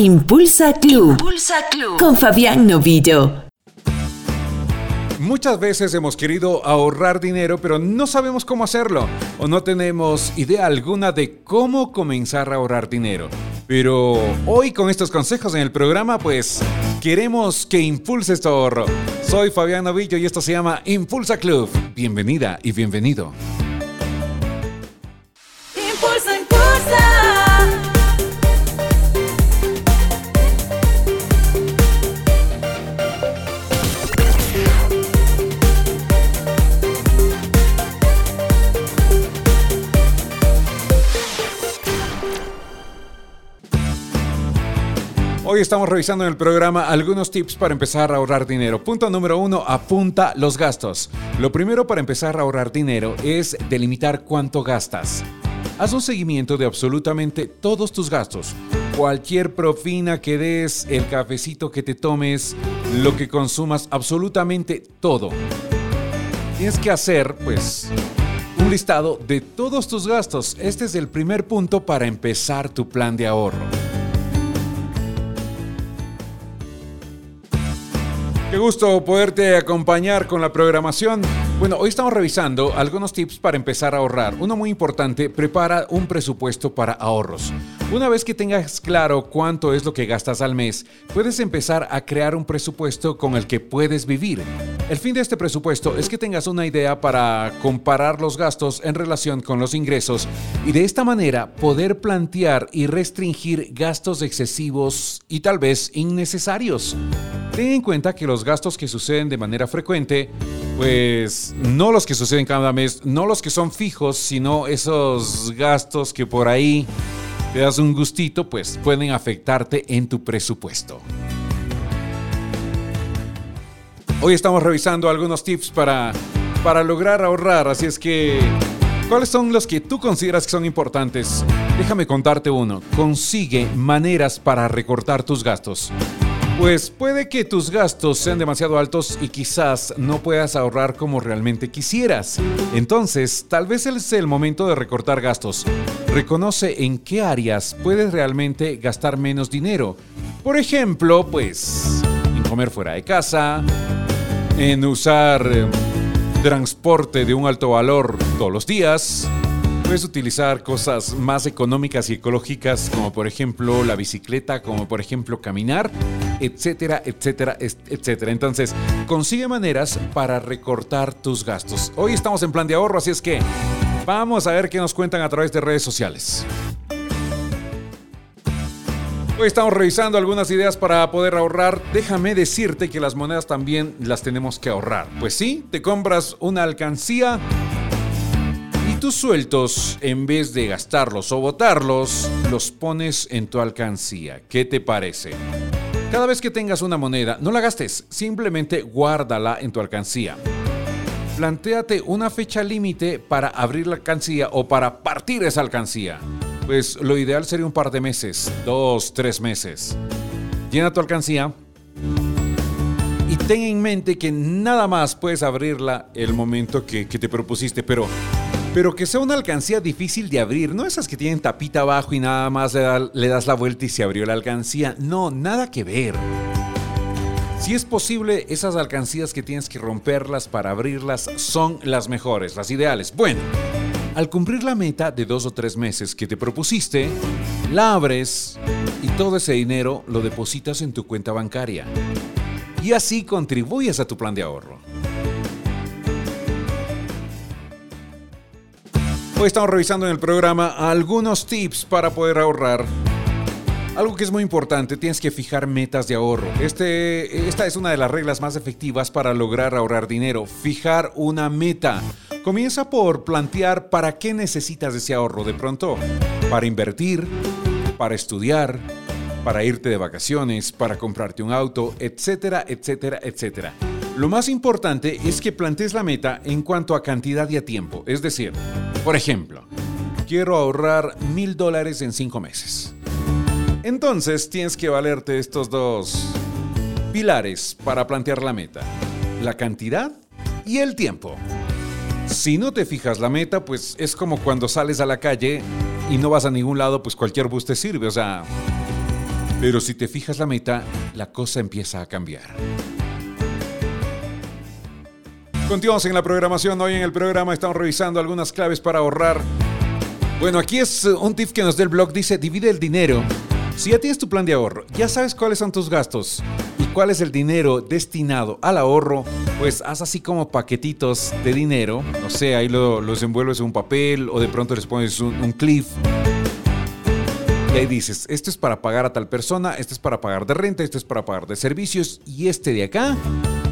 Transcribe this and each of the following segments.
Impulsa Club. Impulsa Club. Con Fabián Novillo. Muchas veces hemos querido ahorrar dinero, pero no sabemos cómo hacerlo o no tenemos idea alguna de cómo comenzar a ahorrar dinero. Pero hoy con estos consejos en el programa, pues queremos que impulse este ahorro. Soy Fabián Novillo y esto se llama Impulsa Club. Bienvenida y bienvenido. Hoy estamos revisando en el programa algunos tips para empezar a ahorrar dinero. Punto número uno, apunta los gastos. Lo primero para empezar a ahorrar dinero es delimitar cuánto gastas. Haz un seguimiento de absolutamente todos tus gastos. Cualquier profina que des, el cafecito que te tomes, lo que consumas, absolutamente todo. Tienes que hacer, pues, un listado de todos tus gastos. Este es el primer punto para empezar tu plan de ahorro. Qué gusto poderte acompañar con la programación. Bueno, hoy estamos revisando algunos tips para empezar a ahorrar. Uno muy importante, prepara un presupuesto para ahorros. Una vez que tengas claro cuánto es lo que gastas al mes, puedes empezar a crear un presupuesto con el que puedes vivir. El fin de este presupuesto es que tengas una idea para comparar los gastos en relación con los ingresos y de esta manera poder plantear y restringir gastos excesivos y tal vez innecesarios. Ten en cuenta que los gastos que suceden de manera frecuente, pues no los que suceden cada mes, no los que son fijos, sino esos gastos que por ahí te das un gustito, pues pueden afectarte en tu presupuesto. Hoy estamos revisando algunos tips para, para lograr ahorrar, así es que ¿Cuáles son los que tú consideras que son importantes? Déjame contarte uno. Consigue maneras para recortar tus gastos. Pues puede que tus gastos sean demasiado altos y quizás no puedas ahorrar como realmente quisieras. Entonces, tal vez es el momento de recortar gastos. Reconoce en qué áreas puedes realmente gastar menos dinero. Por ejemplo, pues en comer fuera de casa, en usar eh, transporte de un alto valor todos los días, Puedes utilizar cosas más económicas y ecológicas como por ejemplo la bicicleta, como por ejemplo caminar, etcétera, etcétera, etcétera. Entonces, consigue maneras para recortar tus gastos. Hoy estamos en plan de ahorro, así es que vamos a ver qué nos cuentan a través de redes sociales. Hoy estamos revisando algunas ideas para poder ahorrar. Déjame decirte que las monedas también las tenemos que ahorrar. Pues sí, te compras una alcancía tus sueltos, en vez de gastarlos o botarlos, los pones en tu alcancía. ¿Qué te parece? Cada vez que tengas una moneda, no la gastes, simplemente guárdala en tu alcancía. Plantéate una fecha límite para abrir la alcancía o para partir esa alcancía. Pues lo ideal sería un par de meses, dos, tres meses. Llena tu alcancía y ten en mente que nada más puedes abrirla el momento que, que te propusiste, pero pero que sea una alcancía difícil de abrir, no esas que tienen tapita abajo y nada más le, das la vuelta y se abrió la alcancía. No, nada que ver. Si es posible, esas alcancías que tienes que romperlas para abrirlas son las mejores, las ideales. Bueno, al cumplir la meta de dos o tres meses que te propusiste, la abres y todo ese dinero lo depositas en tu cuenta bancaria. Y así contribuyes a tu plan de ahorro. Hoy estamos revisando en el programa algunos tips para poder ahorrar. Algo que es muy importante, tienes que fijar metas de ahorro. Este, esta es una de las reglas más efectivas para lograr ahorrar dinero. Fijar una meta. Comienza por plantear para qué necesitas ese ahorro de pronto. Para invertir, para estudiar, para irte de vacaciones, para comprarte un auto, etcétera, etcétera, etcétera. Lo más importante es que plantees la meta en cuanto a cantidad y a tiempo. Es decir, por ejemplo, quiero ahorrar mil dólares en cinco meses. Entonces tienes que valerte estos dos pilares para plantear la meta. La cantidad y el tiempo. Si no te fijas la meta, pues es como cuando sales a la calle y no vas a ningún lado, pues cualquier bus te sirve. O sea, Pero si te fijas la meta, la cosa empieza a cambiar. Continuamos en la programación. Hoy en el programa estamos revisando algunas claves para ahorrar. Bueno, aquí es un tip que nos da el blog. Dice, divide el dinero. Si ya tienes tu plan de ahorro, ya sabes cuáles son tus gastos y cuál es el dinero destinado al ahorro, pues haz así como paquetitos de dinero. No sé, ahí los envuelves en un papel o de pronto les pones un, un cliff. Y ahí dices, esto es para pagar a tal persona, esto es para pagar de renta, esto es para pagar de servicios y este de acá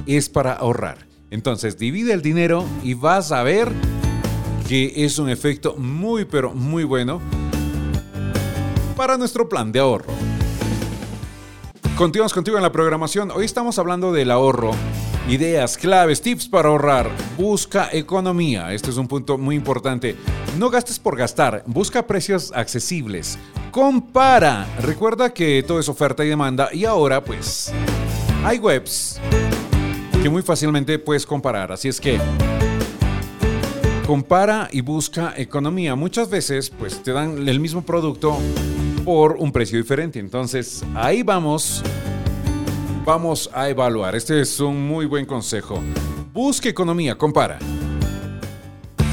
es para ahorrar. Entonces divide el dinero y vas a ver que es un efecto muy pero muy bueno para nuestro plan de ahorro. Continuamos contigo en la programación. Hoy estamos hablando del ahorro. Ideas, claves, tips para ahorrar. Busca economía. Este es un punto muy importante. No gastes por gastar. Busca precios accesibles. Compara. Recuerda que todo es oferta y demanda y ahora pues hay webs que muy fácilmente puedes comparar. Así es que compara y busca economía. Muchas veces pues te dan el mismo producto por un precio diferente. Entonces ahí vamos. Vamos a evaluar. Este es un muy buen consejo. Busca economía, compara.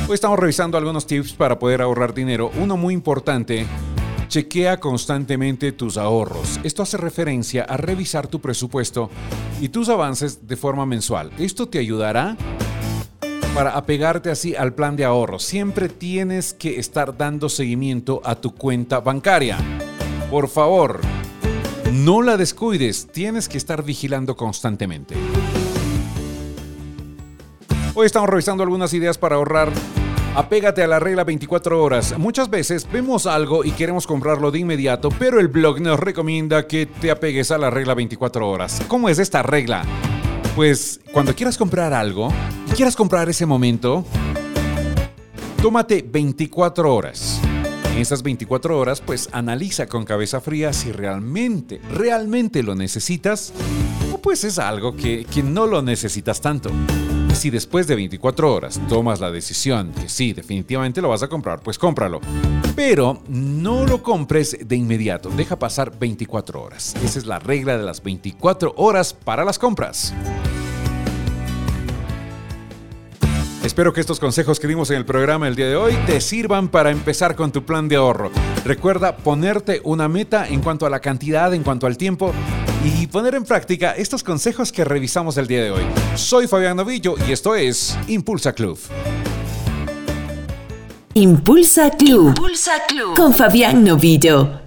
Hoy estamos revisando algunos tips para poder ahorrar dinero. Uno muy importante Chequea constantemente tus ahorros. Esto hace referencia a revisar tu presupuesto y tus avances de forma mensual. Esto te ayudará para apegarte así al plan de ahorro. Siempre tienes que estar dando seguimiento a tu cuenta bancaria. Por favor, no la descuides. Tienes que estar vigilando constantemente. Hoy estamos revisando algunas ideas para ahorrar Apégate a la regla 24 horas. Muchas veces vemos algo y queremos comprarlo de inmediato, pero el blog nos recomienda que te apegues a la regla 24 horas. ¿Cómo es esta regla? Pues cuando quieras comprar algo y quieras comprar ese momento, tómate 24 horas. En esas 24 horas, pues analiza con cabeza fría si realmente, realmente lo necesitas o pues es algo que, que no lo necesitas tanto. Si después de 24 horas tomas la decisión que sí, definitivamente lo vas a comprar, pues cómpralo. Pero no lo compres de inmediato, deja pasar 24 horas. Esa es la regla de las 24 horas para las compras. Espero que estos consejos que dimos en el programa el día de hoy te sirvan para empezar con tu plan de ahorro. Recuerda ponerte una meta en cuanto a la cantidad, en cuanto al tiempo y poner en práctica estos consejos que revisamos el día de hoy. Soy Fabián Novillo y esto es Impulsa Club. Impulsa Club. Impulsa Club. Con Fabián Novillo.